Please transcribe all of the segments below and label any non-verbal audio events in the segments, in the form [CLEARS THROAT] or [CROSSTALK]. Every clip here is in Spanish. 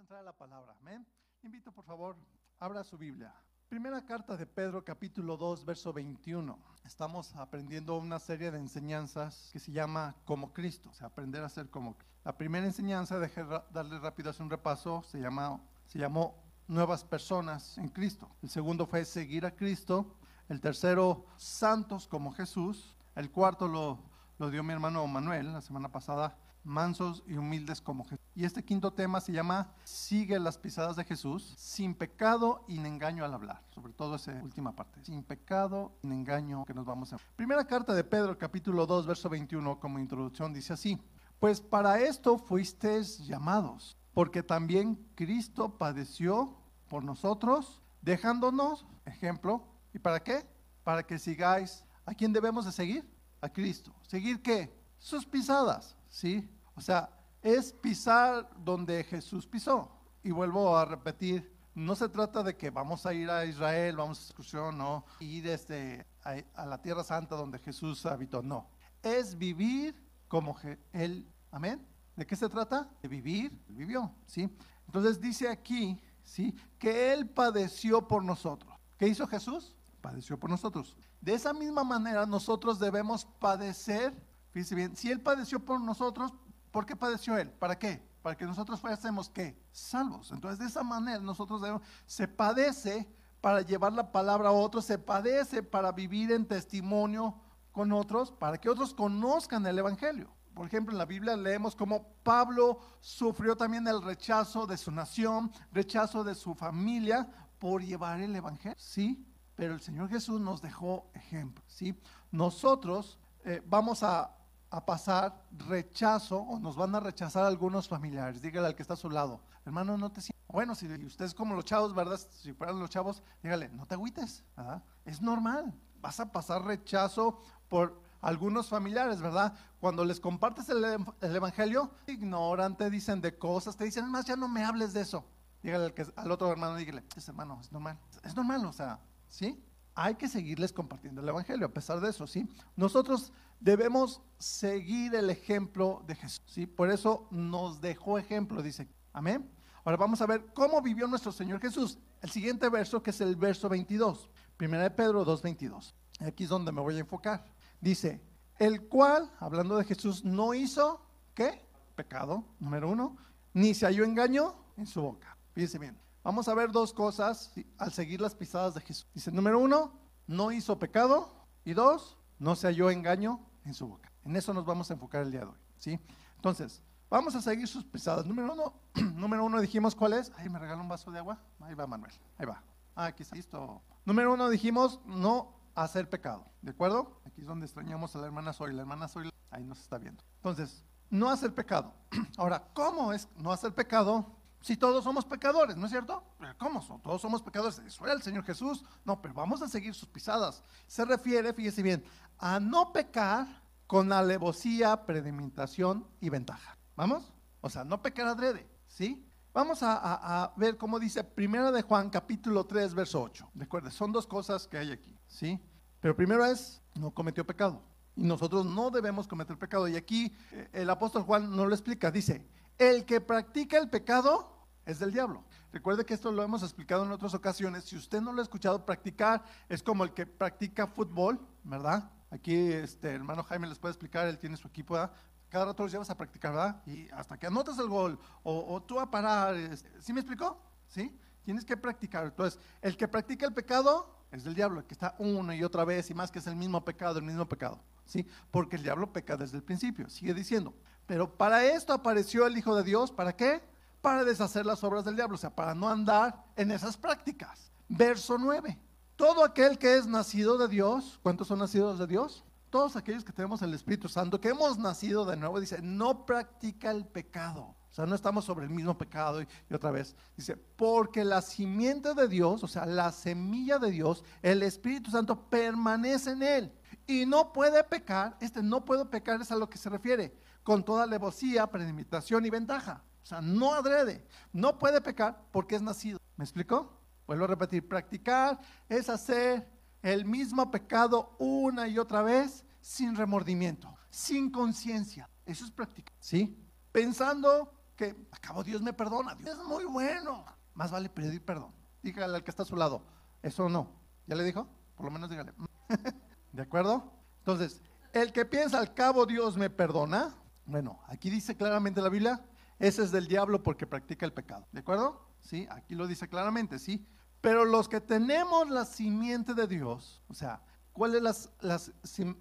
entrar a la palabra. Amén. Invito, por favor, abra su Biblia. Primera carta de Pedro, capítulo 2, verso 21. Estamos aprendiendo una serie de enseñanzas que se llama como Cristo, o sea, aprender a ser como. La primera enseñanza, deje darle rápido hacer un repaso, se, llama, se llamó nuevas personas en Cristo. El segundo fue seguir a Cristo. El tercero, santos como Jesús. El cuarto lo, lo dio mi hermano Manuel la semana pasada, mansos y humildes como Jesús. Y este quinto tema se llama Sigue las pisadas de Jesús, sin pecado y engaño al hablar. Sobre todo esa última parte. Sin pecado y engaño que nos vamos a... Primera carta de Pedro, capítulo 2, verso 21, como introducción, dice así. Pues para esto fuisteis llamados, porque también Cristo padeció por nosotros, dejándonos ejemplo. ¿Y para qué? Para que sigáis. ¿A quién debemos de seguir? A Cristo. ¿Seguir qué? Sus pisadas, ¿sí? O sea, es pisar donde Jesús pisó. Y vuelvo a repetir, no se trata de que vamos a ir a Israel, vamos a excursión, no, ir este, a, a, la tierra santa donde Jesús habitó, no. Es vivir como Él, amén. ¿De qué se trata? De vivir, vivió, ¿sí? Entonces dice aquí, ¿sí? Que Él padeció por nosotros. ¿Qué hizo Jesús? Padeció por nosotros. De esa misma manera nosotros debemos padecer, fíjense bien, si Él padeció por nosotros, ¿Por qué padeció Él? ¿Para qué? Para que nosotros fuésemos qué? Salvos. Entonces de esa manera nosotros se padece para llevar la palabra a otros, se padece para vivir en testimonio con otros, para que otros conozcan el Evangelio. Por ejemplo, en la Biblia leemos cómo Pablo sufrió también el rechazo de su nación, rechazo de su familia por llevar el Evangelio. Sí, pero el Señor Jesús nos dejó ejemplo. Sí, nosotros eh, vamos a a pasar rechazo o nos van a rechazar algunos familiares. Dígale al que está a su lado, hermano, no te sientas. Bueno, si usted es como los chavos, ¿verdad? Si fueran los chavos, dígale, no te agüites, ¿verdad? Es normal. Vas a pasar rechazo por algunos familiares, ¿verdad? Cuando les compartes el, el evangelio, ignoran, te dicen de cosas, te dicen, más ya no me hables de eso. Dígale al, que, al otro hermano, dígale, es hermano, es normal. Es normal, o sea, ¿sí? Hay que seguirles compartiendo el Evangelio, a pesar de eso, ¿sí? Nosotros debemos seguir el ejemplo de Jesús, ¿sí? Por eso nos dejó ejemplo, dice, amén. Ahora vamos a ver cómo vivió nuestro Señor Jesús. El siguiente verso, que es el verso 22, primera de Pedro 2.22. Aquí es donde me voy a enfocar. Dice, el cual, hablando de Jesús, no hizo, ¿qué? Pecado, número uno, ni se halló engaño en su boca. Fíjense bien. Vamos a ver dos cosas al seguir las pisadas de Jesús. Dice, número uno, no hizo pecado. Y dos, no se halló engaño en su boca. En eso nos vamos a enfocar el día de hoy. ¿sí? Entonces, vamos a seguir sus pisadas. Número uno, [CLEARS THROAT] número uno dijimos cuál es. Ahí me regaló un vaso de agua. Ahí va Manuel. Ahí va. Ah, aquí está. Listo. Número uno dijimos no hacer pecado. ¿De acuerdo? Aquí es donde extrañamos a la hermana Soy. La hermana Soy ahí nos está viendo. Entonces, no hacer pecado. [CLEARS THROAT] Ahora, ¿cómo es no hacer pecado? Si todos somos pecadores, ¿no es cierto? ¿Cómo son? Todos somos pecadores. Eso era el Señor Jesús. No, pero vamos a seguir sus pisadas. Se refiere, fíjese bien, a no pecar con alevosía, predimentación y ventaja. ¿Vamos? O sea, no pecar adrede, ¿sí? Vamos a, a, ver cómo dice Primera de Juan, capítulo 3, verso 8. Recuerde, son dos cosas que hay aquí, ¿sí? Pero primero es, no cometió pecado. Y nosotros no debemos cometer pecado. Y aquí eh, el apóstol Juan no lo explica. Dice, el que practica el pecado es del diablo. Recuerde que esto lo hemos explicado en otras ocasiones. Si usted no lo ha escuchado, practicar es como el que practica fútbol, ¿verdad? Aquí este hermano Jaime les puede explicar, él tiene su equipo, ¿verdad? Cada rato los llevas a practicar, ¿verdad? Y hasta que anotes el gol, o, tú a parar, este, ¿sí me explicó? ¿Sí? Tienes que practicar. Entonces, el que practica el pecado es del diablo, que está una y otra vez y más que es el mismo pecado, el mismo pecado, ¿sí? Porque el diablo peca desde el principio, sigue diciendo. Pero para esto apareció el Hijo de Dios, ¿para qué? Para deshacer las obras del diablo, o sea, para no andar en esas prácticas. Verso 9. Todo aquel que es nacido de Dios, ¿cuántos son nacidos de Dios? Todos aquellos que tenemos el Espíritu Santo, que hemos nacido de nuevo, dice, no practica el pecado. O sea, no estamos sobre el mismo pecado y, otra vez. Dice, porque la simiente de Dios, o sea, la semilla de Dios, el Espíritu Santo permanece en él. Y no puede pecar, este no puedo pecar es a lo que se refiere con toda alevosía, premeditación y ventaja. O sea, no adrede. No puede pecar porque es nacido. ¿Me explicó? Vuelvo a repetir, practicar es hacer el mismo pecado una y otra vez sin remordimiento, sin conciencia. Eso es practicar, ¿sí? Pensando que acabo Dios me perdona, Dios es muy bueno. Más vale pedir perdón. Dígale al que está a su lado, eso no. ¿Ya le dijo? Por lo menos dígale. [LAUGHS] ¿De acuerdo? Entonces, el que piensa al cabo Dios me perdona, bueno, aquí dice claramente la Biblia, ese es del diablo porque practica el pecado. ¿De acuerdo? Sí, aquí lo dice claramente, sí. Pero los que tenemos la simiente de Dios, o sea, ¿cuál es la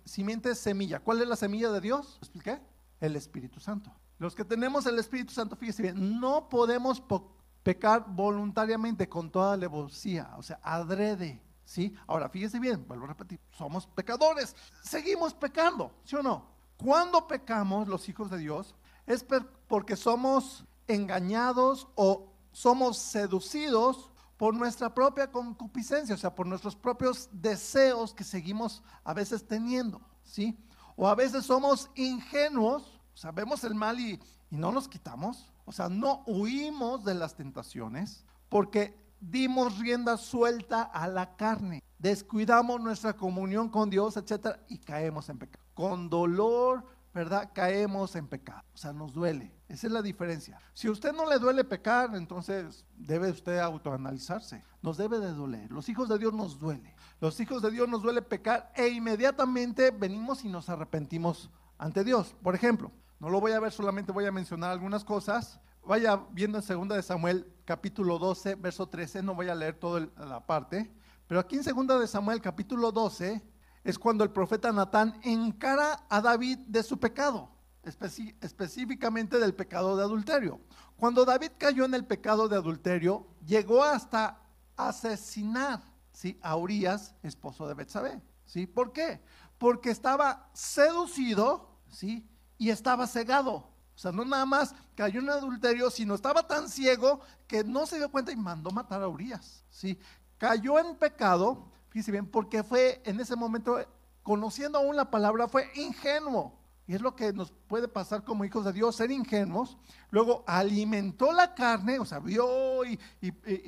simiente semilla? ¿Cuál es la semilla de Dios? ¿Lo expliqué? El Espíritu Santo. Los que tenemos el Espíritu Santo, fíjese bien, no podemos pecar voluntariamente con toda alevosía, o sea, adrede. ¿Sí? Ahora, fíjese bien, vuelvo a repetir, somos pecadores, seguimos pecando, ¿sí o no? Cuando pecamos los hijos de Dios es porque somos engañados o somos seducidos por nuestra propia concupiscencia, o sea, por nuestros propios deseos que seguimos a veces teniendo, ¿sí? O a veces somos ingenuos, o sea, vemos el mal y, y no nos quitamos, o sea, no huimos de las tentaciones porque dimos rienda suelta a la carne, descuidamos nuestra comunión con Dios, etcétera, y caemos en pecado. Con dolor, ¿verdad? Caemos en pecado. O sea, nos duele. Esa es la diferencia. Si a usted no le duele pecar, entonces debe usted autoanalizarse. Nos debe de doler. Los hijos de Dios nos duele. Los hijos de Dios nos duele pecar e inmediatamente venimos y nos arrepentimos ante Dios. Por ejemplo, no lo voy a ver, solamente voy a mencionar algunas cosas. Vaya viendo en 2 de Samuel capítulo 12, verso 13, no voy a leer toda la parte, pero aquí en 2 de Samuel capítulo 12 es cuando el profeta Natán encara a David de su pecado, específicamente del pecado de adulterio. Cuando David cayó en el pecado de adulterio, llegó hasta asesinar ¿sí? a Urias, esposo de Betsabé. ¿sí? ¿Por qué? Porque estaba seducido ¿sí? y estaba cegado. O sea, no nada más cayó en adulterio, sino estaba tan ciego que no se dio cuenta y mandó matar a Urias. ¿sí? Cayó en pecado Fíjense bien, porque fue en ese momento, conociendo aún la palabra, fue ingenuo. Y es lo que nos puede pasar como hijos de Dios, ser ingenuos. Luego alimentó la carne, o sea, vio y,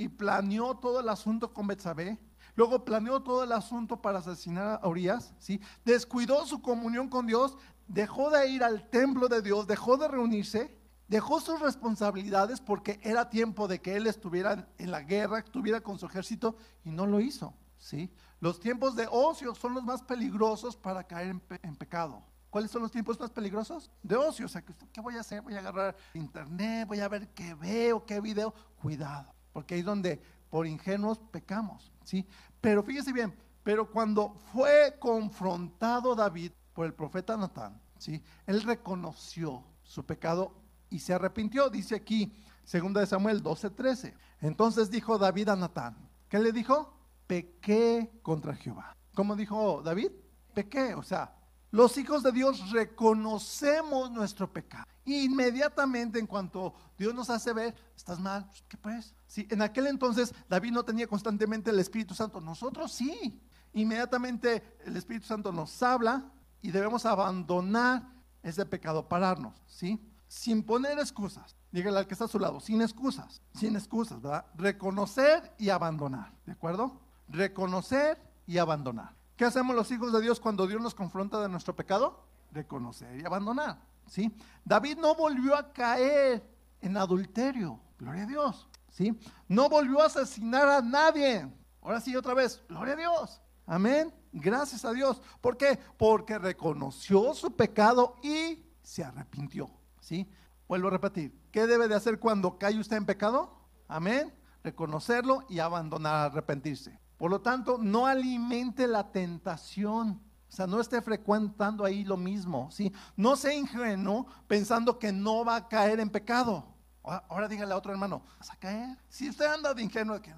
planeó todo el asunto con Betsabé. Luego planeó todo el asunto para asesinar a Urias, ¿sí? Descuidó su comunión con Dios, dejó de ir al templo de Dios, dejó de reunirse, dejó sus responsabilidades porque era tiempo de que él estuviera en la guerra, estuviera con su ejército y no lo hizo. ¿Sí? Los tiempos de ocio son los más peligrosos para caer en, pecado. ¿Cuáles son los tiempos más peligrosos? De ocio. O sea, ¿qué voy a hacer? Voy a agarrar internet, voy a ver qué veo, qué video. Cuidado, porque ahí es donde por ingenuos pecamos, ¿sí? Pero fíjese bien, pero cuando fue confrontado David por el profeta Natán, ¿sí? Él reconoció su pecado y se arrepintió. Dice aquí, 2 de Samuel 12:13. Entonces dijo David a Natán, ¿qué le dijo? Pequé contra Jehová. ¿Cómo dijo David? Pequé, o sea, los hijos de Dios reconocemos nuestro pecado. Inmediatamente en cuanto Dios nos hace ver, estás mal, ¿qué pues? Sí, en aquel entonces David no tenía constantemente el Espíritu Santo, nosotros sí. Inmediatamente el Espíritu Santo nos habla y debemos abandonar ese pecado, pararnos, ¿sí? Sin poner excusas. Dígale al que está a su lado, sin excusas, sin excusas, ¿verdad? Reconocer y abandonar, ¿de acuerdo? Reconocer y abandonar. ¿Qué hacemos los hijos de Dios cuando Dios nos confronta de nuestro pecado? Reconocer y abandonar. ¿sí? David no volvió a caer en adulterio, gloria a Dios. ¿sí? No volvió a asesinar a nadie. Ahora sí, otra vez, gloria a Dios. Amén. Gracias a Dios. ¿Por qué? Porque reconoció su pecado y se arrepintió. ¿sí? Vuelvo a repetir. ¿Qué debe de hacer cuando cae usted en pecado? Amén. Reconocerlo y abandonar, arrepentirse. Por lo tanto, no alimente la tentación. O sea, no esté frecuentando ahí lo mismo, ¿sí? No sea ingenuo pensando que no va a caer en pecado. Ahora, dígale a otro hermano, ¿vas a caer? Si usted anda de ingenuo, que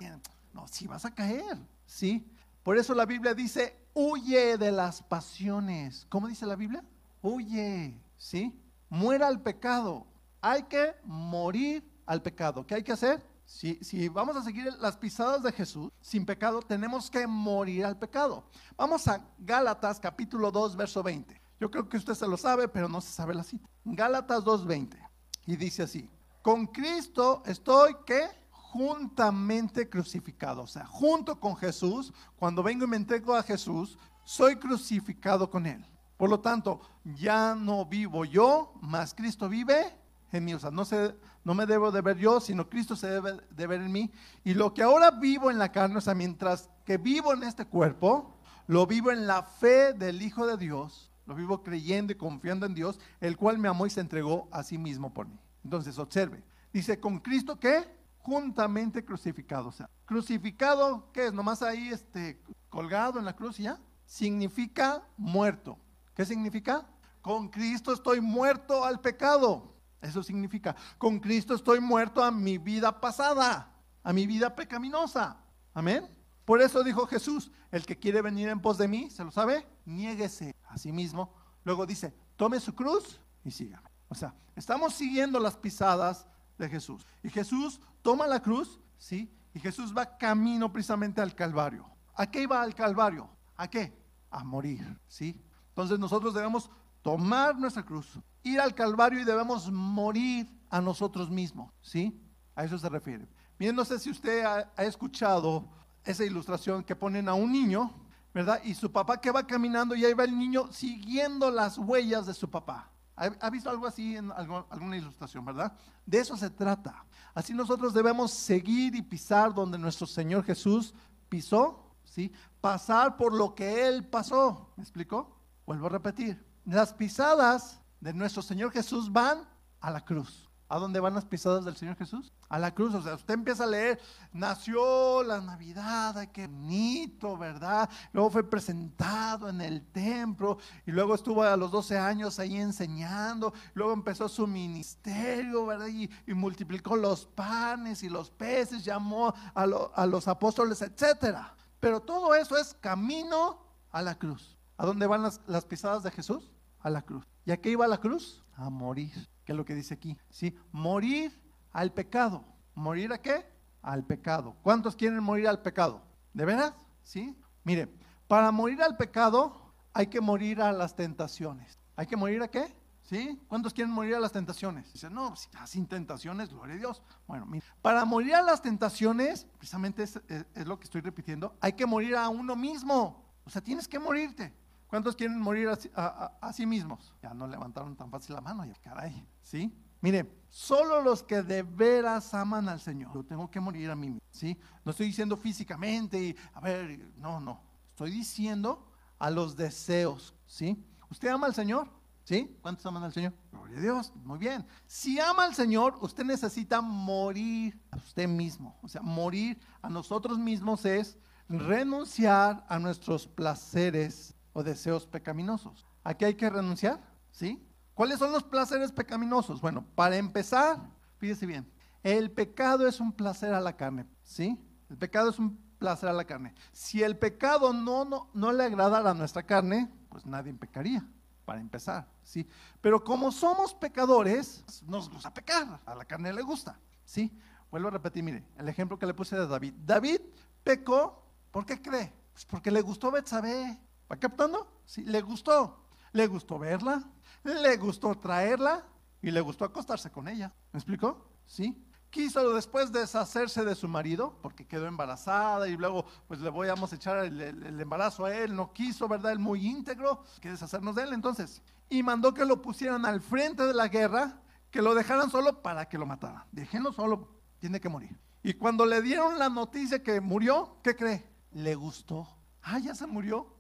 no, sí vas a caer, ¿sí? Por eso la Biblia dice, huye de las pasiones. ¿Cómo dice la Biblia? Huye, ¿sí? Muera al pecado. Hay que morir al pecado. ¿Qué hay que hacer? Si, vamos a seguir las pisadas de Jesús sin pecado, tenemos que morir al pecado. Vamos a Gálatas capítulo 2, verso 20. Yo creo que usted se lo sabe, pero no se sabe la cita. Gálatas 20 Y dice así, con Cristo estoy que juntamente crucificado. O sea, junto con Jesús, cuando vengo y me entrego a Jesús, soy crucificado con Él. Por lo tanto, ya no vivo yo, mas Cristo vive en mí. O sea, no, se, no me debo de ver yo, sino Cristo se debe de ver en mí. Y lo que ahora vivo en la carne, o sea, mientras que vivo en este cuerpo, lo vivo en la fe del Hijo de Dios, lo vivo creyendo y confiando en Dios, el cual me amó y se entregó a sí mismo por mí. Entonces, observe, dice, con Cristo que juntamente crucificado. O sea, crucificado, ¿qué es? Nomás ahí este, colgado en la cruz ya. Significa muerto. ¿Qué significa? Con Cristo estoy muerto al pecado. Eso significa, con Cristo estoy muerto a mi vida pasada, a mi vida pecaminosa. Amén. Por eso dijo Jesús, el que quiere venir en pos de mí, ¿se lo sabe? Niéguese a sí mismo. Luego dice, tome su cruz y sígame. O sea, estamos siguiendo las pisadas de Jesús. Y Jesús toma la cruz, ¿sí? Y Jesús va camino precisamente al Calvario. ¿A qué iba al Calvario? ¿A qué? A morir, ¿sí? Entonces nosotros debemos tomar nuestra cruz, ir al Calvario y debemos morir a nosotros mismos, ¿sí? A eso se refiere. Miren, no sé si usted ha, ha escuchado esa ilustración que ponen a un niño, ¿verdad? Y su papá que va caminando y ahí va el niño siguiendo las huellas de su papá. ¿Ha, visto algo así en alguna ilustración, verdad? De eso se trata. Así nosotros debemos seguir y pisar donde nuestro Señor Jesús pisó, ¿sí? Pasar por lo que Él pasó. ¿Me explico? Vuelvo a repetir. Las pisadas de nuestro Señor Jesús van a la cruz. ¿A dónde van las pisadas del Señor Jesús? A la cruz. O sea, usted empieza a leer, nació la Navidad, qué bonito, ¿verdad? Luego fue presentado en el templo y luego estuvo a los 12 años ahí enseñando. Luego empezó su ministerio, ¿verdad? Y, multiplicó los panes y los peces, llamó a, a los apóstoles, etcétera. Pero todo eso es camino a la cruz. ¿A dónde van las, las pisadas de Jesús? A la cruz. ¿Y a qué iba la cruz? A morir que es lo que dice aquí, ¿sí? Morir al pecado. ¿Morir a qué? Al pecado. ¿Cuántos quieren morir al pecado? ¿De veras? ¿Sí? Mire, para morir al pecado hay que morir a las tentaciones. ¿Hay que morir a qué? ¿Sí? ¿Cuántos quieren morir a las tentaciones? Dicen, no, sin tentaciones, gloria a Dios. Bueno, mire, para morir a las tentaciones, precisamente es, es lo que estoy repitiendo, hay que morir a uno mismo. O sea, tienes que morirte. ¿Cuántos quieren morir a, sí mismos? Ya no levantaron tan fácil la mano, ya caray, ¿sí? Mire, solo los que de veras aman al Señor, yo tengo que morir a mí mismo, ¿sí? No estoy diciendo físicamente, y, a ver, no, no, estoy diciendo a los deseos, ¿sí? ¿Usted ama al Señor? ¿Sí? ¿Cuántos aman al Señor? Gloria a Dios, muy bien. Si ama al Señor, usted necesita morir a usted mismo. O sea, morir a nosotros mismos es renunciar a nuestros placeres o deseos pecaminosos. ¿A qué hay que renunciar? ¿Sí? ¿Cuáles son los placeres pecaminosos? Bueno, para empezar, fíjese bien, el pecado es un placer a la carne, ¿sí? El pecado es un placer a la carne. Si el pecado no, no, no le agradara a nuestra carne, pues nadie pecaría, para empezar, ¿sí? Pero como somos pecadores, nos gusta pecar, a la carne le gusta, ¿sí? Vuelvo a repetir, mire, el ejemplo que le puse de David. David pecó, ¿por qué cree? Pues porque le gustó Betsabé, ¿Va captando? Sí, le gustó. Le gustó verla, le gustó traerla y le gustó acostarse con ella. ¿Me explicó? Sí. Quiso después deshacerse de su marido porque quedó embarazada y luego pues le voy a echar el, embarazo a él. No quiso, ¿verdad? Él muy íntegro, que deshacernos de él entonces. Y mandó que lo pusieran al frente de la guerra, que lo dejaran solo para que lo mataran. Déjenlo solo, tiene que morir. Y cuando le dieron la noticia que murió, ¿qué cree? Le gustó. Ah, ya se murió.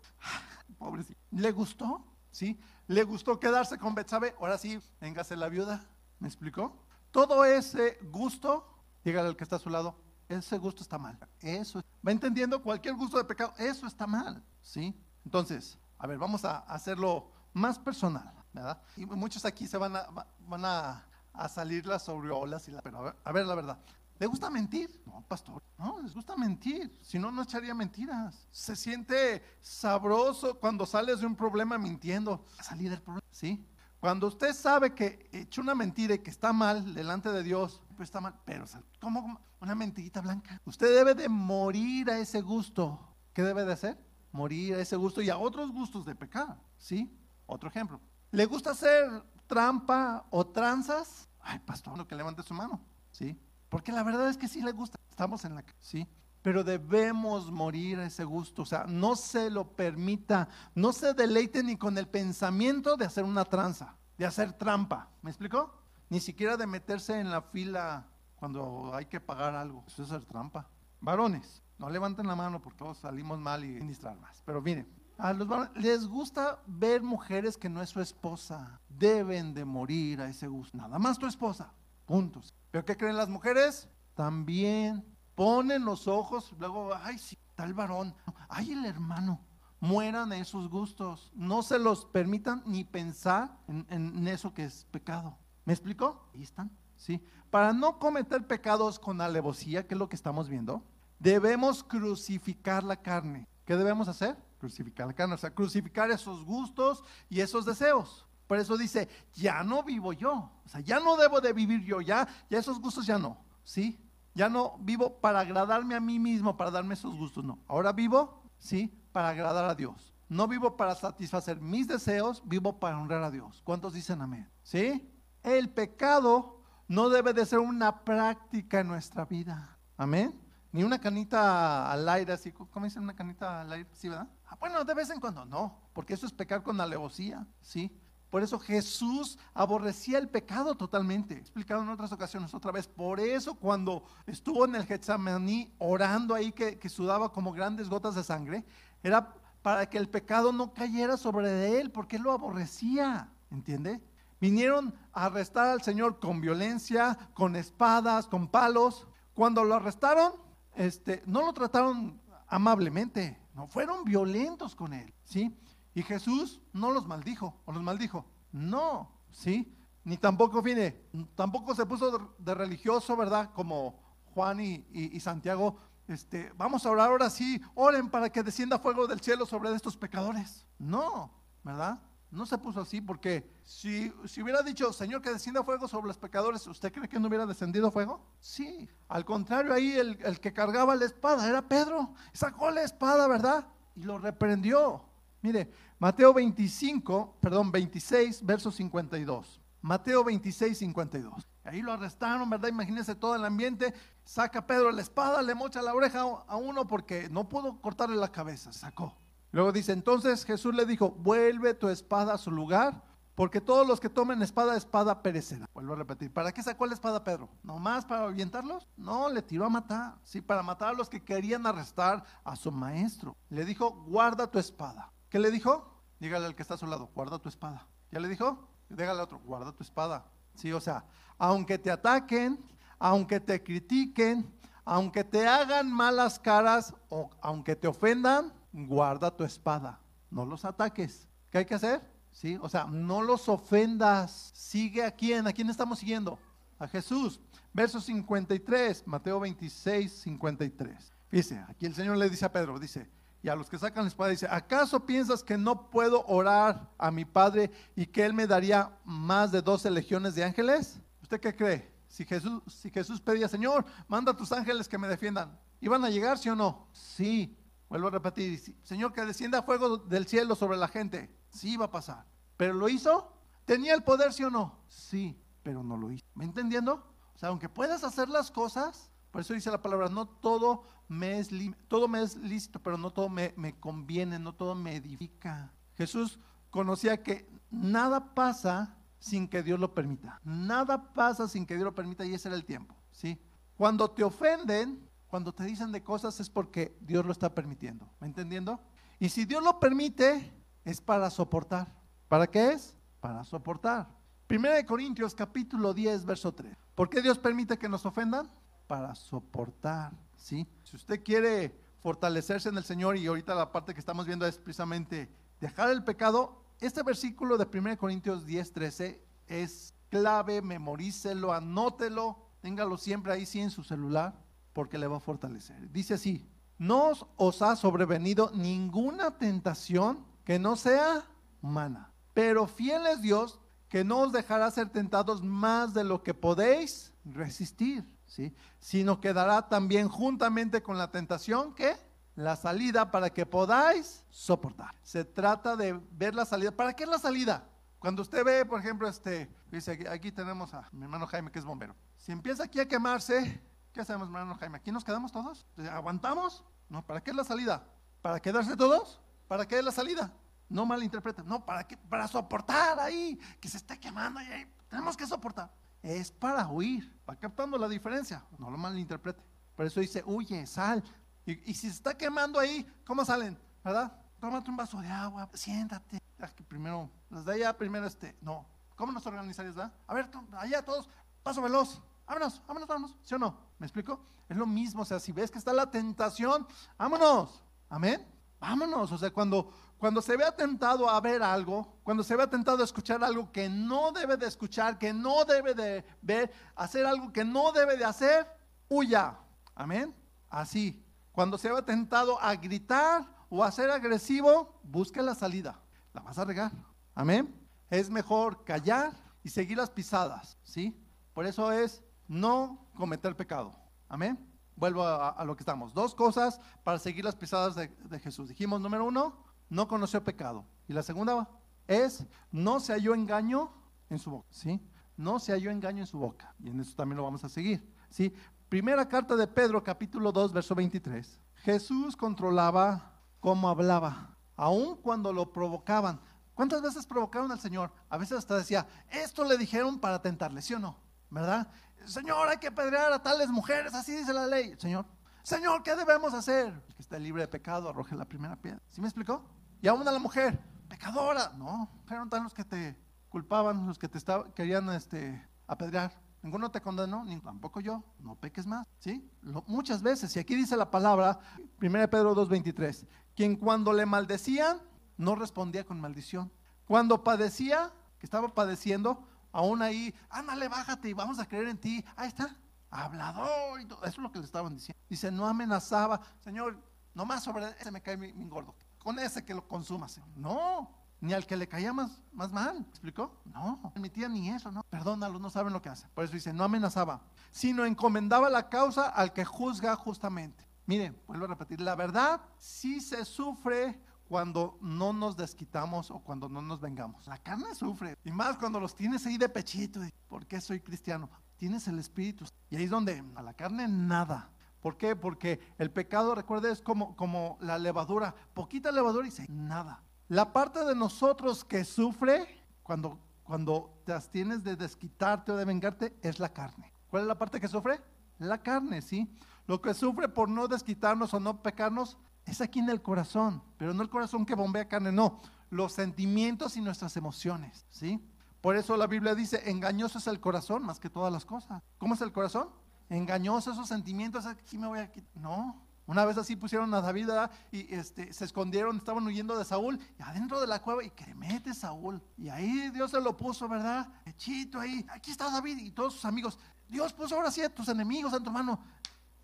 Pobrecito. ¿Le gustó? ¿Sí? ¿Le gustó quedarse con Betsabe? Ahora sí, véngase la viuda. ¿Me explicó? Todo ese gusto, dígale al que está a su lado, ese gusto está mal. Eso va entendiendo cualquier gusto de pecado, eso está mal, ¿sí? Entonces, a ver, vamos a hacerlo más personal, ¿verdad? Y muchos aquí se van a, van a, salir las aureolas y la, pero a a ver la verdad. ¿Le gusta mentir? No, pastor, no, les gusta mentir. Si no, no echaría mentiras. Se siente sabroso cuando sales de un problema mintiendo. Salir del problema, ¿sí? Cuando usted sabe que echó una mentira y que está mal delante de Dios, pues está mal, pero ¿cómo una mentirita blanca? Usted debe de morir a ese gusto. ¿Qué debe de hacer? Morir a ese gusto y a otros gustos de pecar, ¿sí? Otro ejemplo. ¿Le gusta hacer trampa o tranzas? Ay, pastor, lo que levante su mano, ¿sí? Porque la verdad es que sí le gusta. Estamos en la... Sí. Pero debemos morir a ese gusto. O sea, no se lo permita. No se deleite ni con el pensamiento de hacer una tranza, de hacer trampa. ¿Me explicó? ni siquiera de meterse en la fila cuando hay que pagar algo. Eso es hacer trampa. Varones, no levanten la mano porque todos salimos mal y ministrar más. Pero miren, a los varones les gusta ver mujeres que no es su esposa. Deben de morir a ese gusto. Nada más tu esposa. Puntos. ¿Pero qué creen las mujeres? También ponen los ojos, luego, ay, sí, tal varón, ay, el hermano. Mueran esos gustos. No se los permitan ni pensar en, en eso que es pecado. ¿Me explicó? Ahí están. ¿sí? Para no cometer pecados con alevosía, que es lo que estamos viendo, debemos crucificar la carne. ¿Qué debemos hacer? Crucificar la carne, o sea, crucificar esos gustos y esos deseos. Por eso dice, ya no vivo yo, o sea, ya no debo de vivir yo, ya, ya esos gustos ya no, ¿sí? Ya no vivo para agradarme a mí mismo, para darme esos gustos, no. Ahora vivo, ¿sí? Para agradar a Dios. No vivo para satisfacer mis deseos, vivo para honrar a Dios. ¿Cuántos dicen amén? ¿Sí? El pecado no debe de ser una práctica en nuestra vida. Amén. Ni una canita al aire, así, ¿cómo dicen una canita al aire? Sí, ¿verdad? Ah, bueno, de vez en cuando no, porque eso es pecar con alevosía, ¿sí? Por eso Jesús aborrecía el pecado totalmente. Explicado en otras ocasiones otra vez. Por eso cuando estuvo en el Getsemaní orando ahí que, que sudaba como grandes gotas de sangre, era para que el pecado no cayera sobre él, porque él lo aborrecía. ¿Entiende? Vinieron a arrestar al Señor con violencia, con espadas, con palos. Cuando lo arrestaron, este, no lo trataron amablemente, no fueron violentos con él, ¿sí? Y Jesús no los maldijo, o los maldijo, no, ¿sí? Ni tampoco, viene, tampoco se puso de religioso, ¿verdad? Como Juan y, Santiago, este, vamos a orar ahora sí, oren para que descienda fuego del cielo sobre estos pecadores. No, ¿verdad? No se puso así porque si, si, hubiera dicho, Señor, que descienda fuego sobre los pecadores, ¿usted cree que no hubiera descendido fuego? Sí. Al contrario, ahí el que cargaba la espada era Pedro. Sacó la espada, ¿verdad? Y lo reprendió. Mire, Mateo 25, perdón, 26, verso 52. Mateo 26, 52. Ahí lo arrestaron, ¿verdad? Imagínense todo el ambiente. Saca Pedro la espada, le mocha la oreja a uno porque no pudo cortarle la cabeza. Sacó. Luego dice, entonces Jesús le dijo, vuelve tu espada a su lugar, porque todos los que tomen espada, espada perecerá. Vuelvo a repetir, ¿para qué sacó la espada Pedro? ¿Nomás para ahuyentarlos? No, le tiró a matar, sí, para matar a los que querían arrestar a su maestro. Le dijo, guarda tu espada. ¿Qué le dijo? Dígale al que está a su lado, guarda tu espada. ¿Ya le dijo? Dígale al otro, guarda tu espada. Sí, o sea, aunque te ataquen, aunque te critiquen, aunque te hagan malas caras o aunque te ofendan, guarda tu espada, no los ataques. ¿Qué hay que hacer? ¿Sí? O sea, no los ofendas. Sigue a quién, a quién estamos siguiendo? A Jesús. Verso 53, Mateo 26, 53. Dice, aquí el Señor le dice a Pedro, dice, y a los que sacan la espada dice, ¿acaso piensas que no puedo orar a mi Padre y que Él me daría más de 12 legiones de ángeles? ¿Usted qué cree? Si Jesús, si Jesús pedía, Señor, manda a tus ángeles que me defiendan, ¿iban a llegar, sí o no? Sí, Vuelvo a repetir, Señor, que descienda fuego del cielo sobre la gente. Sí va a pasar. ¿Pero lo hizo? ¿Tenía el poder, sí o no? Sí, pero no lo hizo. ¿Me entendiendo? O sea, aunque puedas hacer las cosas, por eso dice la palabra, no todo me es, todo me es lícito, pero no todo me, me conviene, no todo me edifica. Jesús conocía que nada pasa sin que Dios lo permita. Nada pasa sin que Dios lo permita y ese era el tiempo, ¿sí? Cuando te ofenden, cuando te dicen de cosas es porque Dios lo está permitiendo. ¿Me entendiendo? Y si Dios lo permite, es para soportar. ¿Para qué es? Para soportar. Primera de Corintios capítulo 10, verso 3. ¿Por qué Dios permite que nos ofendan? Para soportar, ¿sí? Si usted quiere fortalecerse en el Señor y ahorita la parte que estamos viendo es precisamente dejar el pecado, este versículo de 1 Corintios 10, 13 es clave, memorícelo, anótelo, téngalo siempre ahí sí en su celular porque le va a fortalecer. Dice así, no os ha sobrevenido ninguna tentación que no sea humana, pero fiel es Dios que no os dejará ser tentados más de lo que podéis resistir, ¿sí? sino que dará también juntamente con la tentación que la salida para que podáis soportar. Se trata de ver la salida. ¿Para qué es la salida? Cuando usted ve, por ejemplo, este, dice aquí, tenemos a mi hermano Jaime que es bombero. Si empieza aquí a quemarse, ¿Qué hacemos, hermano Jaime? ¿Aquí nos quedamos todos? ¿Aguantamos? No, ¿para qué es la salida? ¿Para quedarse todos? ¿Para qué es la salida? No malinterpreten. No, ¿para qué? Para soportar ahí, que se esté quemando ahí. Tenemos que soportar. Es para huir. Va captando la diferencia, no lo malinterprete. Por eso dice, huye, sal. Y, si se está quemando ahí, ¿cómo salen? ¿Verdad? Tómate un vaso de agua, siéntate. primero, desde allá primero este, no. ¿Cómo nos organizarías, verdad? A ver, allá todos, paso veloz. Vámonos, vámonos, vámonos. ¿Sí o no? ¿Me explico? Es lo mismo, o sea, si ves que está la tentación, vámonos. Amén. Vámonos. O sea, cuando, cuando se ve atentado a ver algo, cuando se ve atentado a escuchar algo que no debe de escuchar, que no debe de ver, hacer algo que no debe de hacer, huya. Amén. Así. Cuando se ve atentado a gritar o a ser agresivo, busque la salida. La vas a regar. Amén. Es mejor callar y seguir las pisadas. ¿Sí? Por eso es no cometer pecado. Amén. Vuelvo a, lo que estamos. Dos cosas para seguir las pisadas de, Jesús. Dijimos, número uno, no conoció pecado. Y la segunda es, no se halló engaño en su boca. ¿Sí? No se halló engaño en su boca. Y en eso también lo vamos a seguir. ¿Sí? Primera carta de Pedro, capítulo 2, verso 23. Jesús controlaba cómo hablaba, aun cuando lo provocaban. ¿Cuántas veces provocaron al Señor? A veces hasta decía, esto le dijeron para tentarle, ¿sí o no? ¿Verdad? Señor, hay que apedrear a tales mujeres, así dice la ley. Señor, Señor, ¿qué debemos hacer? El que esté libre de pecado, arroje la primera piedra. ¿Sí me explicó? Y aún a la mujer, pecadora. No, fueron tan los que te culpaban, los que te querían este, apedrear. Ninguno te condenó, ni tampoco yo. No peques más, ¿sí? muchas veces, y aquí dice la palabra, 1 Pedro 2.23, quien cuando le maldecían, no respondía con maldición. Cuando padecía, que estaba padeciendo, aún ahí, ándale, bájate y vamos a creer en ti. Ahí está, hablador y todo. Eso es lo que le estaban diciendo. Dice, no amenazaba, Señor, nomás sobre ese me cae mi, gordo. Con ese que lo consumas. No, ni al que le caía más, más mal. ¿Explicó? No, permitía ni eso, ¿no? Perdónalo, no saben lo que hace. Por eso dice, no amenazaba, sino encomendaba la causa al que juzga justamente. Miren, vuelvo a repetir, la verdad sí se sufre cuando no nos desquitamos o cuando no nos vengamos. La carne sufre. Y más cuando los tienes ahí de pechito. ¿Por qué soy cristiano? Tienes el espíritu. Y ahí es donde a la carne nada. ¿Por qué? Porque el pecado, recuerde, es como, como la levadura. Poquita levadura y se nada. La parte de nosotros que sufre cuando, cuando te abstienes de desquitarte o de vengarte es la carne. ¿Cuál es la parte que sufre? La carne, ¿sí? Lo que sufre por no desquitarnos o no pecarnos es aquí en el corazón, pero no el corazón que bombea carne, no, los sentimientos y nuestras emociones, ¿sí? Por eso la Biblia dice, engañoso es el corazón más que todas las cosas. ¿Cómo es el corazón? Engañoso esos sentimientos, aquí me voy a No, una vez así pusieron a David y este, se escondieron, estaban huyendo de Saúl, y adentro de la cueva, y que le mete Saúl. Y ahí Dios se lo puso, ¿verdad? Hechito ahí, aquí está David y todos sus amigos. Dios puso ahora sí a tus enemigos en tu mano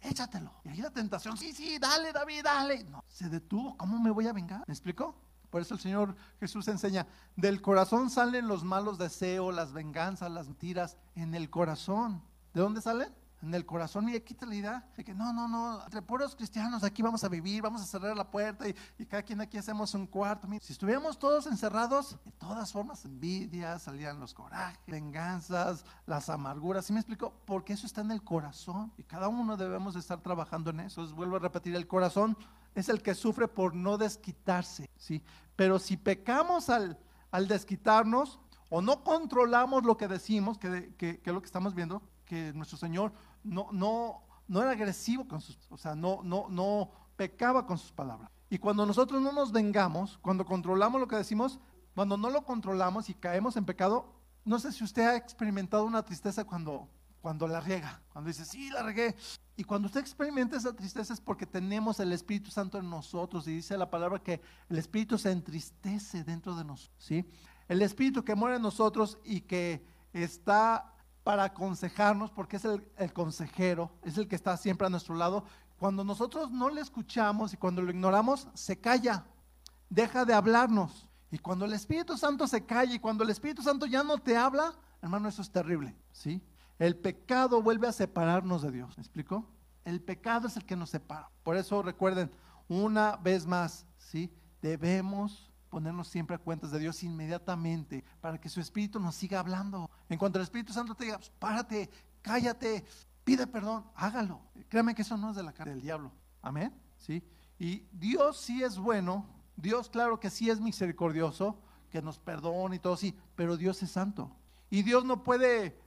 échatelo. Y ahí la tentación, sí, sí, dale, David, dale. No, se detuvo, ¿cómo me voy a vengar? ¿Me explicó? Por eso el Señor Jesús enseña, del corazón salen los malos deseos, las venganzas, las mentiras, en el corazón. ¿De dónde salen? En el corazón y quita la idea de que no, no, no, entre puros cristianos aquí vamos a vivir, vamos a cerrar la puerta y, cada quien aquí hacemos un cuarto. si estuviéramos todos encerrados, de todas formas, envidia, salían los corajes, venganzas, las amarguras. ¿Sí me explico? Porque eso está en el corazón y cada uno debemos estar trabajando en eso. Vuelvo a repetir, el corazón es el que sufre por no desquitarse, ¿sí? Pero si pecamos al, al desquitarnos o no controlamos lo que decimos, que, que, que es lo que estamos viendo, que nuestro Señor no, no, no era agresivo con sus, o sea, no, no, no pecaba con sus palabras. Y cuando nosotros no nos vengamos, cuando controlamos lo que decimos, cuando no lo controlamos y caemos en pecado, no sé si usted ha experimentado una tristeza cuando, cuando la riega, cuando dice, sí, la regué. Y cuando usted experimenta esa tristeza es porque tenemos el Espíritu Santo en nosotros y dice la palabra que el Espíritu se entristece dentro de nosotros, ¿sí? El Espíritu que muere en nosotros y que está para aconsejarnos, porque es el, consejero, es el que está siempre a nuestro lado. Cuando nosotros no le escuchamos y cuando lo ignoramos, se calla, deja de hablarnos. Y cuando el Espíritu Santo se calla y cuando el Espíritu Santo ya no te habla, hermano, eso es terrible, ¿sí? El pecado vuelve a separarnos de Dios, ¿me explico? El pecado es el que nos separa. Por eso recuerden, una vez más, ¿sí? Debemos ponernos siempre a cuentas de Dios inmediatamente para que su Espíritu nos siga hablando. En cuanto el Espíritu Santo te diga, pues, párate, cállate, pide perdón, hágalo. Créame que eso no es de la cara del diablo. Amén. ¿Sí? Y Dios sí es bueno, Dios claro que sí es misericordioso, que nos perdona y todo así, pero Dios es santo. Y Dios no puede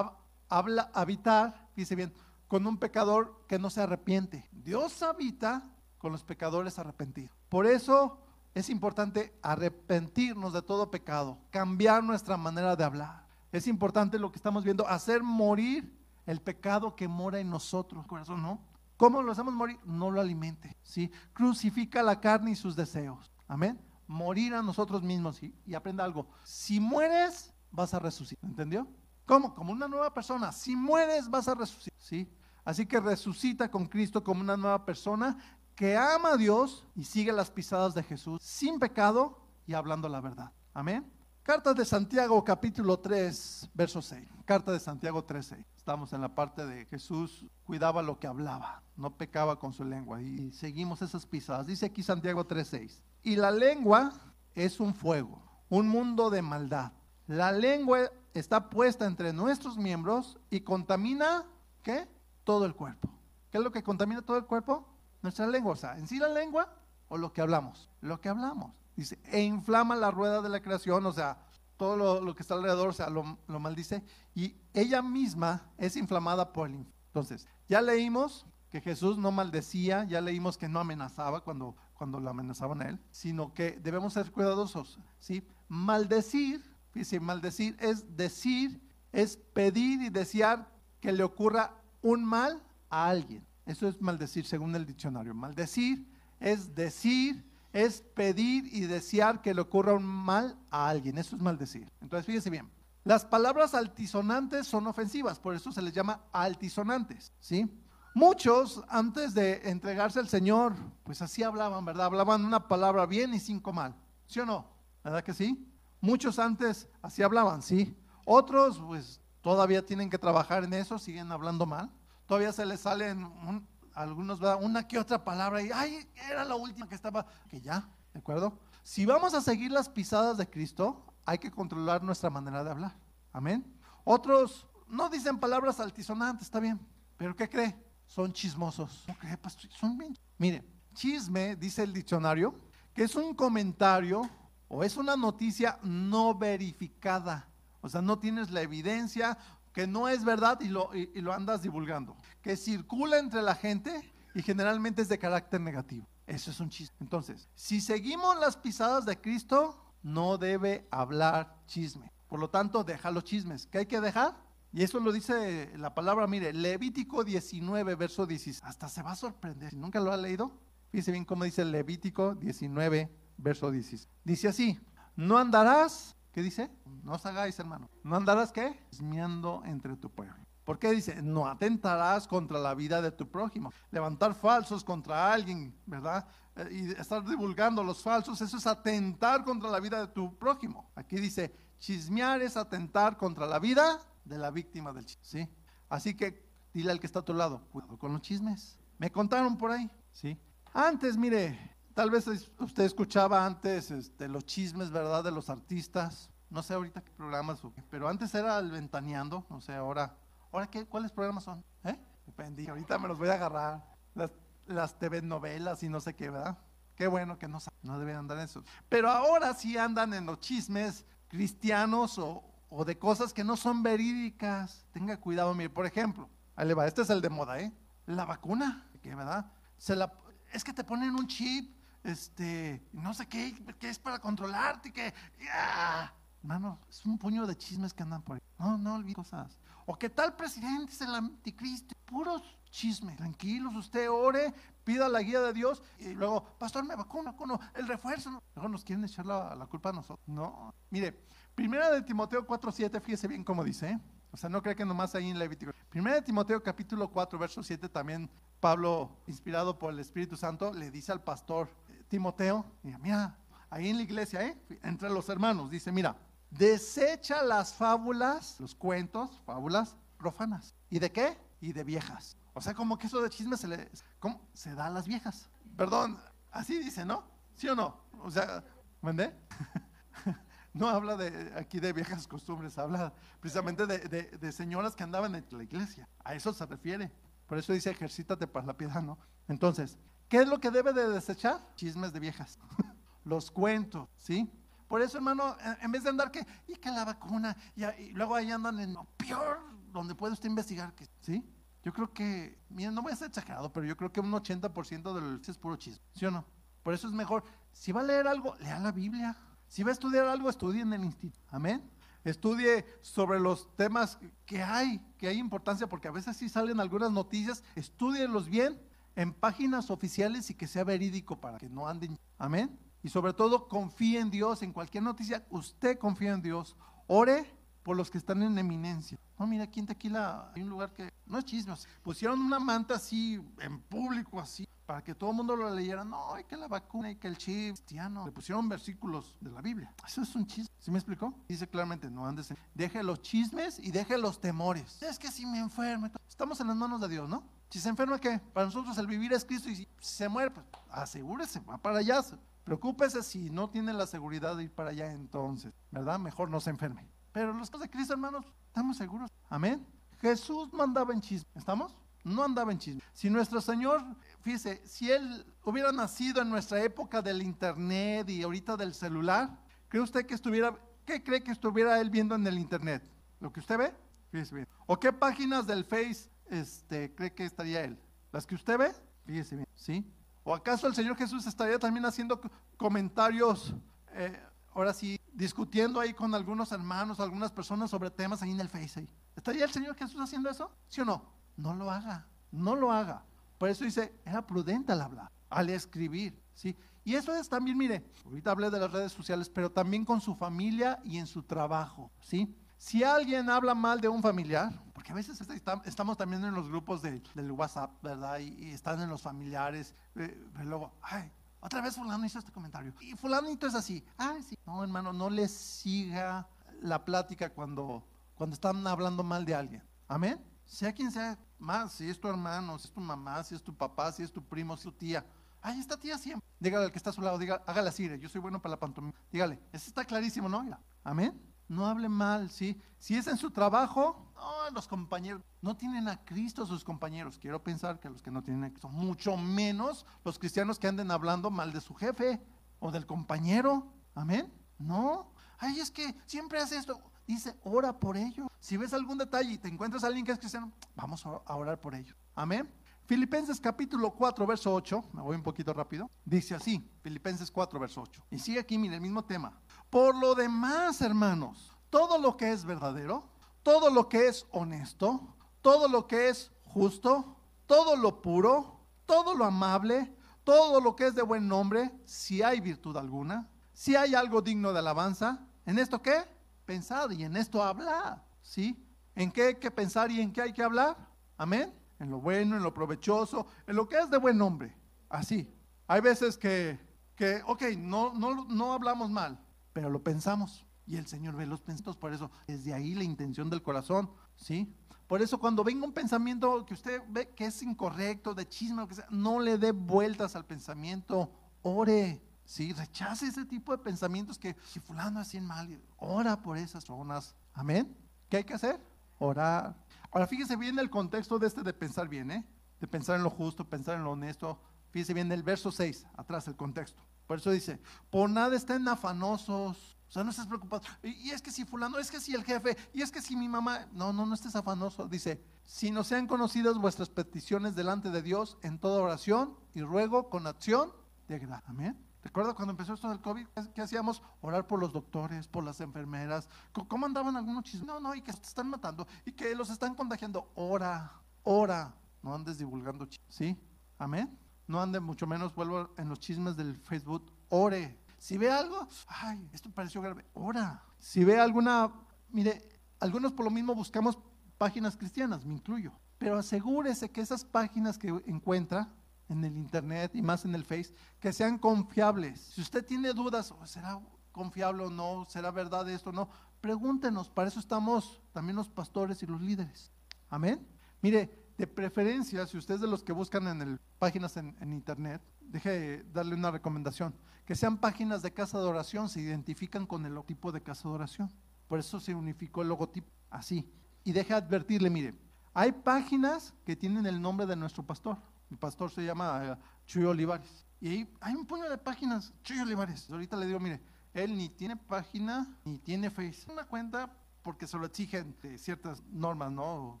habla, habitar, dice bien, con un pecador que no se arrepiente. Dios habita con los pecadores arrepentidos. Por eso es importante arrepentirnos de todo pecado, cambiar nuestra manera de hablar. Es importante lo que estamos viendo, hacer morir el pecado que mora en nosotros, corazón, ¿no? ¿Cómo lo hacemos morir? No lo alimente, ¿sí? Crucifica la carne y sus deseos. Amén. Morir a nosotros mismos y, aprenda algo. Si mueres, vas a resucitar. ¿Entendió? ¿Cómo? Como una nueva persona. Si mueres, vas a resucitar. ¿Sí? Así que resucita con Cristo como una nueva persona que ama a Dios y sigue las pisadas de Jesús sin pecado y hablando la verdad. Amén. Carta de Santiago capítulo 3, verso 6. Carta de Santiago 3, 6. Estamos en la parte de Jesús cuidaba lo que hablaba, no pecaba con su lengua y seguimos esas pisadas. Dice aquí Santiago 3, 6. Y la lengua es un fuego, un mundo de maldad. La lengua está puesta entre nuestros miembros y contamina, ¿qué? Todo el cuerpo. ¿Qué es lo que contamina todo el cuerpo? Nuestra lengua, o sea, en sí la lengua o lo que hablamos. Lo que hablamos. Dice, e inflama la rueda de la creación, o sea, todo lo, que está alrededor, o sea, lo, maldice, y ella misma es inflamada por el Entonces, ya leímos que Jesús no maldecía, ya leímos que no amenazaba cuando, cuando lo amenazaban a él, sino que debemos ser cuidadosos, ¿sí? Maldecir, dice, maldecir es decir, es pedir y desear que le ocurra un mal a alguien. Eso es maldecir según el diccionario. Maldecir es decir, es pedir y desear que le ocurra un mal a alguien. Eso es maldecir. Entonces, fíjese bien. Las palabras altisonantes son ofensivas, por eso se les llama altisonantes, ¿sí? Muchos, antes de entregarse al Señor, pues así hablaban, ¿verdad? Hablaban una palabra bien y cinco mal, ¿sí o no? ¿Verdad que sí? Muchos antes así hablaban, ¿sí? Otros, pues todavía tienen que trabajar en eso, siguen hablando mal. Todavía se les salen un, algunos, Una que otra palabra y, ay, era la última que estaba, que ya, ¿de acuerdo? Si vamos a seguir las pisadas de Cristo, hay que controlar nuestra manera de hablar. Amén. Otros no dicen palabras altisonantes, está bien, pero ¿qué cree? Son chismosos. ¿No cree, Son bien. Mire, chisme, dice el diccionario, que es un comentario o es una noticia no verificada. O sea, no tienes la evidencia que no es verdad y lo, y, lo andas divulgando, que circula entre la gente y generalmente es de carácter negativo. Eso es un chiste. Entonces, si seguimos las pisadas de Cristo, no debe hablar chisme. Por lo tanto, deja los chismes. ¿Qué hay que dejar? Y eso lo dice la palabra, mire, Levítico 19, verso 16. Hasta se va a sorprender. Si nunca lo ha leído, fíjese bien cómo dice Levítico 19, verso 16. Dice así, no andarás ¿Qué dice? No os hagáis, hermano. ¿No andarás qué? Chismeando entre tu pueblo. ¿Por qué dice? No atentarás contra la vida de tu prójimo. Levantar falsos contra alguien, ¿verdad? Eh, y estar divulgando los falsos, eso es atentar contra la vida de tu prójimo. Aquí dice, chismear es atentar contra la vida de la víctima del chisme. ¿sí? Así que dile al que está a tu lado, cuidado con los chismes. Me contaron por ahí, ¿sí? Antes, mire, Tal vez usted escuchaba antes este, los chismes, ¿verdad?, de los artistas. No sé ahorita qué programas, pero antes era el Ventaneando, no sé, ahora, ¿ahora qué, cuáles programas son? ¿Eh? Depende, ahorita me los voy a agarrar. Las, las TV novelas y no sé qué, ¿verdad? Qué bueno que no, no deben andar en eso. Pero ahora sí andan en los chismes cristianos o, o de cosas que no son verídicas. Tenga cuidado, mire, por ejemplo, ahí este es el de moda, ¿eh? La vacuna, ¿qué, verdad? Se la, es que te ponen un chip este, no sé qué, que es para controlarte, que, ya. Hermano, es un puño de chismes que andan por ahí. No, no olvides cosas. O que tal presidente es el anticristo. Puros chismes. Tranquilos, usted ore, pida la guía de Dios y luego, pastor, me vacuno, vacuno, el refuerzo. Luego nos quieren echar la, culpa a nosotros. No. Mire, primera de Timoteo 4.7, fíjese bien cómo dice, ¿eh? O sea, no cree que nomás ahí en Levítico. Primera de Timoteo capítulo 4, verso 7, también Pablo, inspirado por el Espíritu Santo, le dice al pastor, Timoteo, mira, ahí en la iglesia, ¿eh? entre los hermanos, dice, mira, desecha las fábulas, los cuentos, fábulas profanas. ¿Y de qué? Y de viejas. O sea, como que eso de chisme se le, ¿cómo? Se da a las viejas. Perdón, así dice, ¿no? ¿Sí o no? O sea, ¿vendé? [LAUGHS] no habla de aquí de viejas costumbres, habla precisamente de, de, señoras que andaban en la iglesia. A eso se refiere. Por eso dice ejercítate para la piedad, ¿no? Entonces, ¿Qué es lo que debe de desechar? Chismes de viejas. [LAUGHS] Los cuentos, ¿sí? Por eso, hermano, en vez de andar que, y que la vacuna, y, luego ahí andan en lo peor, donde puede usted investigar, ¿sí? Yo creo que, miren, no voy a ser exagerado, pero yo creo que un 80% del es puro chisme, ¿sí o no? Por eso es mejor, si va a leer algo, lea la Biblia. Si va a estudiar algo, estudie en el instituto. Amén. Estudie sobre los temas que hay, que hay importancia, porque a veces sí salen algunas noticias, estudielos bien en páginas oficiales y que sea verídico para que no anden. Amén. Y sobre todo, confíe en Dios. En cualquier noticia, usted confía en Dios. Ore por los que están en eminencia. No, mira, aquí en Tequila hay un lugar que no es chismes. Pusieron una manta así, en público, así, para que todo el mundo lo leyera. No, hay que la vacuna, hay que el chip cristiano. Le pusieron versículos de la Biblia. Eso es un chisme. ¿Sí me explicó? Dice claramente, no andes en... Deje los chismes y deje los temores. Es que si me enfermo... Estamos en las manos de Dios, ¿no? Si se enferma, ¿qué? Para nosotros el vivir es Cristo y si se muere, pues asegúrese, va para allá. Preocúpese si no tiene la seguridad de ir para allá entonces, ¿verdad? Mejor no se enferme. Pero los de Cristo, hermanos, estamos seguros. Amén. Jesús no andaba en chisme. ¿Estamos? No andaba en chisme. Si nuestro Señor, fíjese, si Él hubiera nacido en nuestra época del Internet y ahorita del celular, ¿cree usted que estuviera, qué cree que estuviera Él viendo en el Internet? ¿Lo que usted ve? Fíjese bien. ¿O qué páginas del Face este, cree que estaría Él? ¿Las que usted ve? Fíjese bien. ¿Sí? ¿O acaso el Señor Jesús estaría también haciendo comentarios, eh, ahora sí, discutiendo ahí con algunos hermanos, algunas personas sobre temas ahí en el Face? ¿Estaría el Señor Jesús haciendo eso? ¿Sí o no? No lo haga, no lo haga. Por eso dice, era prudente al hablar, al escribir, ¿sí? Y eso es también, mire, ahorita hablé de las redes sociales, pero también con su familia y en su trabajo, ¿sí? Si alguien habla mal de un familiar, porque a veces estamos también en los grupos del WhatsApp, ¿verdad? Y, están en los familiares, eh, luego, ay, otra vez fulano hizo este comentario. Y fulanito es así. Ay, sí. No, hermano, no le siga la plática cuando, cuando están hablando mal de alguien. Amén. Sea quien sea, más, si es tu hermano, si es tu mamá, si es tu papá, si es tu primo, si es tu tía. Ay, esta tía siempre. Dígale al que está a su lado, diga, hágale así, yo soy bueno para la pantomima. Dígale, eso está clarísimo, ¿no? Amén no hable mal, ¿sí? Si es en su trabajo, los compañeros, no tienen a Cristo sus compañeros. Quiero pensar que los que no tienen a Cristo, mucho menos los cristianos que anden hablando mal de su jefe o del compañero. Amén. No. Ay, es que siempre hace esto. Dice, ora por ello. Si ves algún detalle y te encuentras a alguien que es cristiano, vamos a orar por ello. Amén. Filipenses capítulo 4, verso 8, me voy un poquito rápido, dice así, Filipenses 4, verso 8. Y sigue aquí, mire, el mismo tema. Por lo demás, hermanos, todo lo que es verdadero, todo lo que es honesto, todo lo que es justo, todo lo puro, todo lo amable, todo lo que es de buen nombre, si hay virtud alguna, si hay algo digno de alabanza, ¿en esto qué? Pensad y en esto hablar, ¿sí? ¿En qué hay que pensar y en qué hay que hablar? Amén. En lo bueno, en lo provechoso, en lo que es de buen nombre. Así. Hay veces que, que ok, no, no, no hablamos mal, pero lo pensamos. Y el Señor ve los pensamientos, por eso es de ahí la intención del corazón, ¿sí? Por eso cuando venga un pensamiento que usted ve que es incorrecto, de chisme, o que sea, no le dé vueltas al pensamiento, ore, ¿sí? Rechace ese tipo de pensamientos que si fulano hace mal, ora por esas personas, amén. ¿Qué hay que hacer? Orar. Ahora fíjese bien el contexto de este de pensar bien, ¿eh? De pensar en lo justo, pensar en lo honesto. Fíjese bien el verso 6, atrás el contexto. Por eso dice, por nada estén afanosos. O sea, no estés preocupado. Y, es que si fulano, es que si el jefe, y es que si mi mamá. No, no, no estés afanoso. Dice, si no sean conocidas vuestras peticiones delante de Dios en toda oración y ruego con acción de gracia. Amén. ¿Recuerda cuando empezó esto del COVID? ¿Qué hacíamos? Orar por los doctores, por las enfermeras. ¿Cómo andaban algunos chismes? No, no, y que se están matando y que los están contagiando. Ora, ora. No andes divulgando chismes. ¿Sí? Amén no ande mucho menos, vuelvo en los chismes del Facebook, ore. Si ve algo, ay, esto pareció grave, ora. Si ve alguna, mire, algunos por lo mismo buscamos páginas cristianas, me incluyo, pero asegúrese que esas páginas que encuentra en el internet y más en el Face, que sean confiables. Si usted tiene dudas, ¿será confiable o no? ¿Será verdad esto o no? Pregúntenos, para eso estamos también los pastores y los líderes. Amén. Mire, de preferencia, si usted es de los que buscan en el, páginas en, internet, deje darle una recomendación, que sean páginas de casa de oración, se identifican con el tipo de casa de oración. Por eso se unificó el logotipo así. Y deje advertirle, mire, hay páginas que tienen el nombre de nuestro pastor. Mi pastor se llama eh, Chuy Olivares. Y ahí hay un puño de páginas, Chuy Olivares. Ahorita le digo, mire, él ni tiene página ni tiene Face. Una cuenta porque se lo exigen de ciertas normas, ¿no?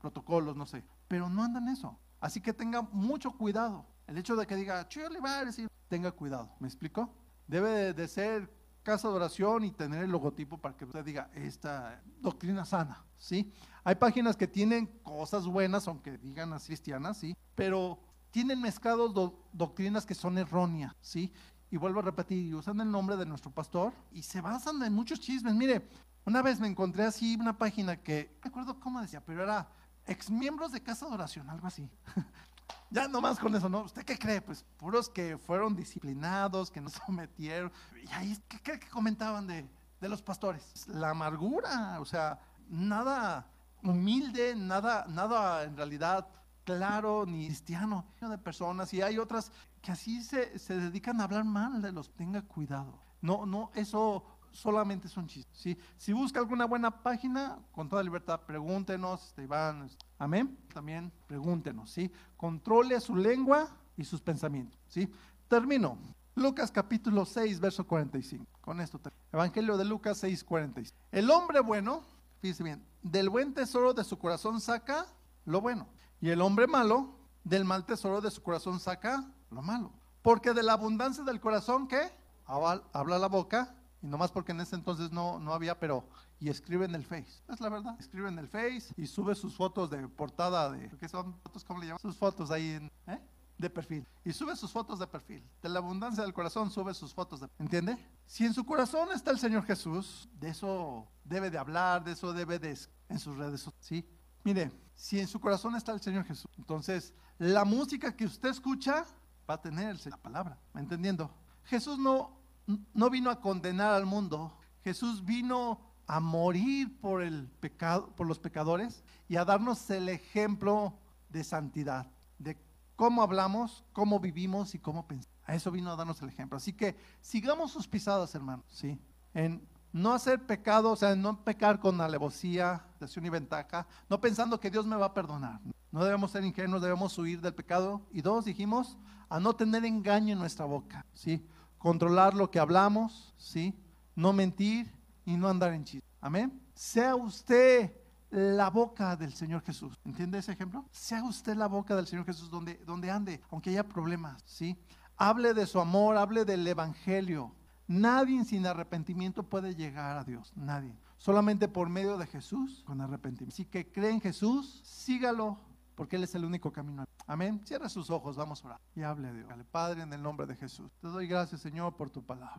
Protocolos, no sé. Pero no andan eso. Así que tenga mucho cuidado. El hecho de que diga, Chuy Olivares, y tenga cuidado. ¿Me explico? Debe de, ser casa de oración y tener el logotipo para que usted diga, esta doctrina sana, ¿sí? Hay páginas que tienen cosas buenas, aunque digan las cristianas, ¿sí? Pero tienen mezclados do- doctrinas que son erróneas, ¿sí? Y vuelvo a repetir, usan el nombre de nuestro pastor y se basan en muchos chismes. Mire, una vez me encontré así una página que, no me acuerdo cómo decía, pero era exmiembros de casa de oración, algo así. [LAUGHS] Ya nomás con eso, ¿no? ¿Usted qué cree? Pues puros que fueron disciplinados, que no [LAUGHS] sometieron. Y ahí, ¿qué cree que comentaban de, de los pastores? La amargura, o sea, nada humilde, nada, nada en realidad claro ni cristiano de personas. Y hay otras que así se, se dedican a hablar mal de los. Tenga cuidado. No, no, eso solamente es un chiste. Si busca alguna buena página, con toda libertad, pregúntenos, este, Iván, amén. También pregúntenos, ¿sí? Controle su lengua y sus pensamientos, ¿sí? Termino. Lucas capítulo 6, verso 45. Con esto termino. Evangelio de Lucas 6, 45. El hombre bueno, fíjese bien, del buen tesoro de su corazón saca lo bueno. Y el hombre malo, del mal tesoro de su corazón saca lo malo. Porque de la abundancia del corazón, ¿qué? Habla la boca y nomás porque en ese entonces no, no había, pero y escribe en el Face. Es la verdad. Escribe en el Face y sube sus fotos de portada de, ¿qué son fotos? ¿Cómo le llaman? Sus fotos ahí en, ¿eh? de perfil. Y sube sus fotos de perfil. De la abundancia del corazón sube sus fotos de ¿Entiende? Si en su corazón está el Señor Jesús, de eso debe de hablar, de eso debe de en sus redes sociales. ¿sí? Mire, si en su corazón está el Señor Jesús, entonces la música que usted escucha va a tener la palabra. ¿Me entendiendo? Jesús no, no vino a condenar al mundo. Jesús vino a morir por el pecado, por los pecadores y a darnos el ejemplo de santidad, de cómo hablamos, cómo vivimos y cómo pensamos. A eso vino a darnos el ejemplo. Así que sigamos sus pisadas, hermanos, ¿sí? En no hacer pecado, o sea, en no pecar con alevosía, presión y ventaja, no pensando que Dios me va a perdonar. No debemos ser ingenuos, debemos huir del pecado. Y dos, dijimos, a no tener engaño en nuestra boca, ¿sí? Controlar lo que hablamos, ¿sí? No mentir y no andar en chisme. Amén. Sea usted la boca del Señor Jesús. ¿Entiende ese ejemplo? Sea usted la boca del Señor Jesús donde, donde ande, aunque haya problemas, ¿sí? Hable de su amor, hable del Evangelio. Nadie sin arrepentimiento puede llegar a Dios, nadie. Solamente por medio de Jesús con arrepentimiento. Si que cree en Jesús, sígalo, porque Él es el único camino. Amén. Cierra sus ojos, vamos a orar. Y hable a Dios. Padre, en el nombre de Jesús. Te doy gracias, Señor, por tu palabra.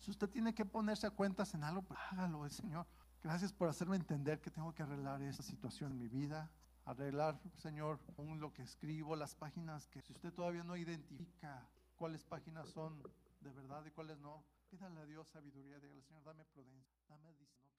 Si usted tiene que ponerse a cuentas en algo, pues hágalo, Señor. Gracias por hacerme entender que tengo que arreglar esta situación en mi vida. Arreglar, Señor, aún lo que escribo, las páginas que si usted todavía no identifica cuáles páginas son de verdad y cuáles no, pídale a Dios sabiduría. Dígale, Señor, dame prudencia, dame discernimiento.